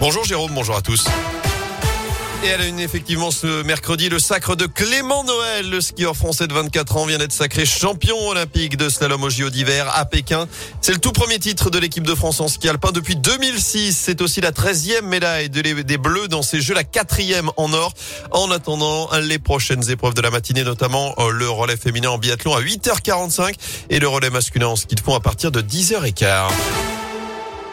Bonjour Jérôme, bonjour à tous. Et elle a une effectivement ce mercredi le sacre de Clément Noël. Le skieur français de 24 ans vient d'être sacré champion olympique de slalom au JO d'hiver à Pékin. C'est le tout premier titre de l'équipe de France en ski alpin depuis 2006. C'est aussi la 13e médaille des Bleus dans ces Jeux, la quatrième en or. En attendant les prochaines épreuves de la matinée, notamment euh, le relais féminin en biathlon à 8h45 et le relais masculin en ski de fond à partir de 10h15.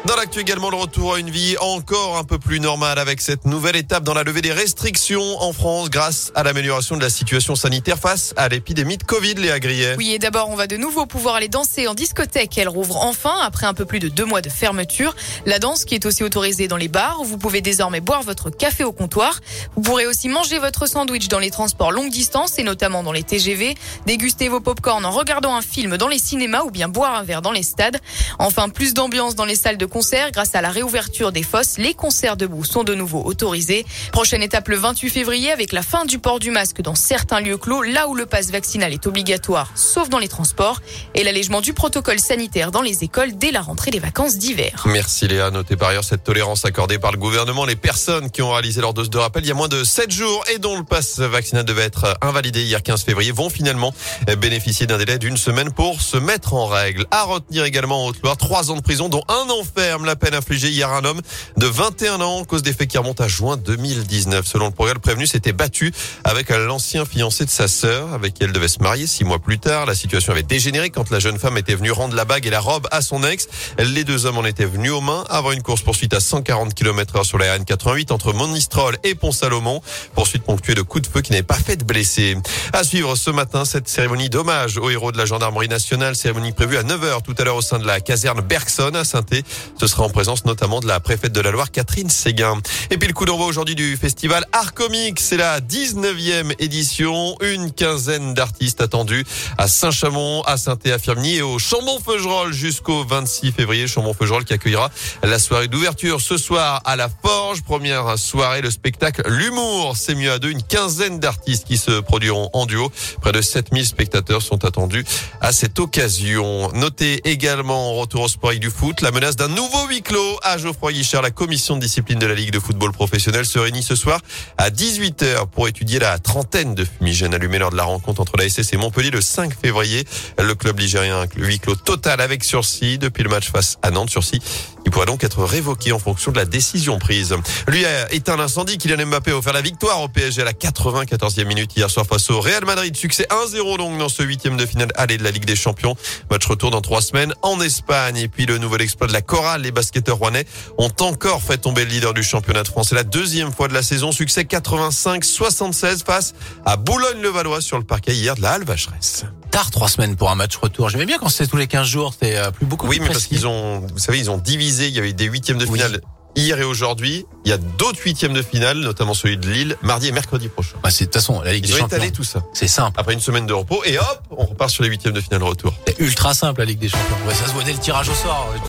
Dans l'actu également, le retour à une vie encore un peu plus normale avec cette nouvelle étape dans la levée des restrictions en France grâce à l'amélioration de la situation sanitaire face à l'épidémie de Covid, Léa Grillet. Oui, et d'abord, on va de nouveau pouvoir aller danser en discothèque. Elle rouvre enfin après un peu plus de deux mois de fermeture. La danse qui est aussi autorisée dans les bars. Vous pouvez désormais boire votre café au comptoir. Vous pourrez aussi manger votre sandwich dans les transports longue distance et notamment dans les TGV. Déguster vos pop-corn en regardant un film dans les cinémas ou bien boire un verre dans les stades. Enfin, plus d'ambiance dans les salles de Grâce à la réouverture des fosses, les concerts debout sont de nouveau autorisés. Prochaine étape le 28 février avec la fin du port du masque dans certains lieux clos, là où le passe vaccinal est obligatoire, sauf dans les transports, et l'allègement du protocole sanitaire dans les écoles dès la rentrée des vacances d'hiver. Merci Léa. Notez par ailleurs cette tolérance accordée par le gouvernement. Les personnes qui ont réalisé leur dose de rappel il y a moins de 7 jours et dont le passe vaccinal devait être invalidé hier 15 février vont finalement bénéficier d'un délai d'une semaine pour se mettre en règle. À retenir également en Haute-Loire, 3 ans de prison dont un enfer la peine infligée hier à un homme de 21 ans cause des faits qui remontent à juin 2019. Selon le progrès, le prévenu s'était battu avec l'ancien fiancé de sa sœur, avec qui elle devait se marier six mois plus tard. La situation avait dégénéré quand la jeune femme était venue rendre la bague et la robe à son ex. Les deux hommes en étaient venus aux mains avant une course poursuite à 140 km heure sur la RN88 entre Monistrol et Pont-Salomon. Poursuite ponctuée de coups de feu qui n'avaient pas fait de blessés. À suivre ce matin, cette cérémonie d'hommage aux héros de la gendarmerie nationale, cérémonie prévue à 9h tout à l'heure au sein de la caserne Bergson à saint ce sera en présence notamment de la préfète de la Loire, Catherine Séguin. Et puis le coup d'envoi aujourd'hui du festival Art Comique, c'est la 19e édition. Une quinzaine d'artistes attendus à Saint-Chamond, à Saint-Et-à-Firminy et au Chambon-Feugerolles jusqu'au 26 février. Chambon-Feugerolles qui accueillera la soirée d'ouverture ce soir à la Forge. Première soirée, le spectacle L'Humour. C'est mieux à deux. Une quinzaine d'artistes qui se produiront en duo. Près de 7000 spectateurs sont attendus à cette occasion. Notez également, retour au sport du foot, la menace d'un nouveau huis clos à Geoffroy Guichard. La commission de discipline de la Ligue de football professionnel se réunit ce soir à 18h pour étudier la trentaine de fumigènes allumés lors de la rencontre entre la SS et Montpellier le 5 février. Le club ligérien huis clos total avec sursis depuis le match face à Nantes. Sursis il pourrait donc être révoqué en fonction de la décision prise. Lui a éteint l'incendie. Kylian Mbappé a offert la victoire au PSG à la 94e minute hier soir face au Real Madrid. Succès 1-0 donc dans ce huitième de finale aller de la Ligue des Champions. Match retour dans trois semaines en Espagne. Et puis le nouvel exploit de la Les basketteurs rouennais ont encore fait tomber le leader du championnat de France. C'est la deuxième fois de la saison. Succès 85-76 face à Boulogne-le-Valois sur le parquet hier de la Halle Vacheresse tard, trois semaines pour un match retour. J'aimais bien quand c'est tous les 15 jours, c'est euh, plus beaucoup. Oui, mais parce qu'ils ont, vous savez, ils ont divisé. Il y avait des huitièmes de finale hier et aujourd'hui. Il y a d'autres huitièmes de finale, notamment celui de Lille, mardi et mercredi prochain. Bah, c'est de toute façon la Ligue Ils des ont Champions. étalé tout ça. C'est simple. Après une semaine de repos et hop, on repart sur les huitièmes de finale retour. C'est ultra simple la Ligue des Champions. Ouais, ça se voit dès le tirage au sort.